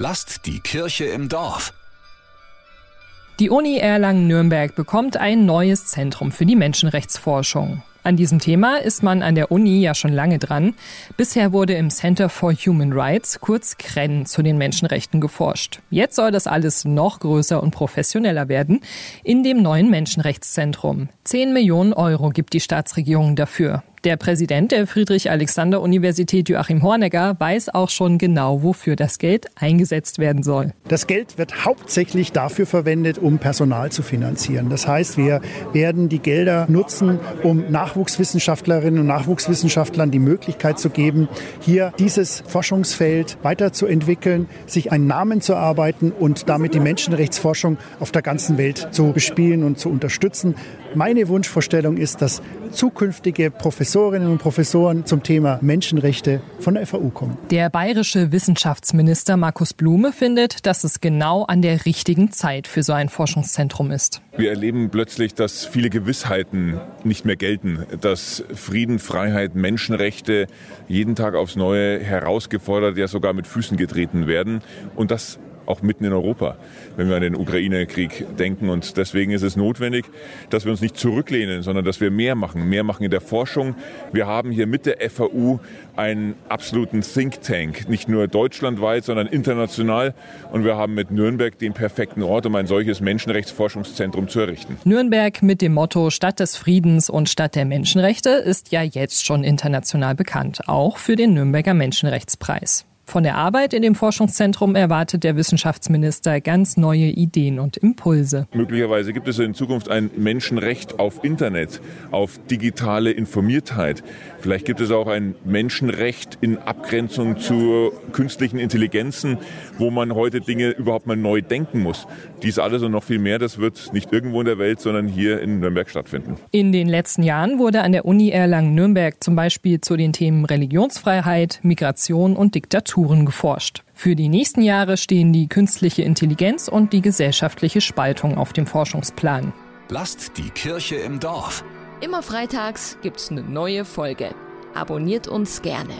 Lasst die Kirche im Dorf. Die Uni Erlangen-Nürnberg bekommt ein neues Zentrum für die Menschenrechtsforschung. An diesem Thema ist man an der Uni ja schon lange dran. Bisher wurde im Center for Human Rights, kurz CREN, zu den Menschenrechten geforscht. Jetzt soll das alles noch größer und professioneller werden in dem neuen Menschenrechtszentrum. Zehn Millionen Euro gibt die Staatsregierung dafür. Der Präsident der Friedrich-Alexander-Universität Joachim Hornegger weiß auch schon genau, wofür das Geld eingesetzt werden soll. Das Geld wird hauptsächlich dafür verwendet, um Personal zu finanzieren. Das heißt, wir werden die Gelder nutzen, um Nachwuchswissenschaftlerinnen und Nachwuchswissenschaftlern die Möglichkeit zu geben, hier dieses Forschungsfeld weiterzuentwickeln, sich einen Namen zu erarbeiten und damit die Menschenrechtsforschung auf der ganzen Welt zu bespielen und zu unterstützen. Meine Wunschvorstellung ist, dass zukünftige Professorinnen und Professoren zum Thema Menschenrechte von der FAU kommen. Der bayerische Wissenschaftsminister Markus Blume findet, dass es genau an der richtigen Zeit für so ein Forschungszentrum ist. Wir erleben plötzlich, dass viele Gewissheiten nicht mehr gelten, dass Frieden, Freiheit, Menschenrechte jeden Tag aufs Neue herausgefordert, ja sogar mit Füßen getreten werden. Und das auch mitten in Europa, wenn wir an den Ukraine-Krieg denken. Und deswegen ist es notwendig, dass wir uns nicht zurücklehnen, sondern dass wir mehr machen, mehr machen in der Forschung. Wir haben hier mit der FAU einen absoluten Think Tank, nicht nur deutschlandweit, sondern international. Und wir haben mit Nürnberg den perfekten Ort, um ein solches Menschenrechtsforschungszentrum zu errichten. Nürnberg mit dem Motto Stadt des Friedens und Stadt der Menschenrechte ist ja jetzt schon international bekannt, auch für den Nürnberger Menschenrechtspreis. Von der Arbeit in dem Forschungszentrum erwartet der Wissenschaftsminister ganz neue Ideen und Impulse. Möglicherweise gibt es in Zukunft ein Menschenrecht auf Internet, auf digitale Informiertheit. Vielleicht gibt es auch ein Menschenrecht in Abgrenzung zu künstlichen Intelligenzen, wo man heute Dinge überhaupt mal neu denken muss. Dies alles und noch viel mehr, das wird nicht irgendwo in der Welt, sondern hier in Nürnberg stattfinden. In den letzten Jahren wurde an der Uni Erlangen-Nürnberg zum Beispiel zu den Themen Religionsfreiheit, Migration und Diktatur Strukturen geforscht. Für die nächsten Jahre stehen die künstliche Intelligenz und die gesellschaftliche Spaltung auf dem Forschungsplan. Lasst die Kirche im Dorf. Immer freitags gibt's eine neue Folge. Abonniert uns gerne.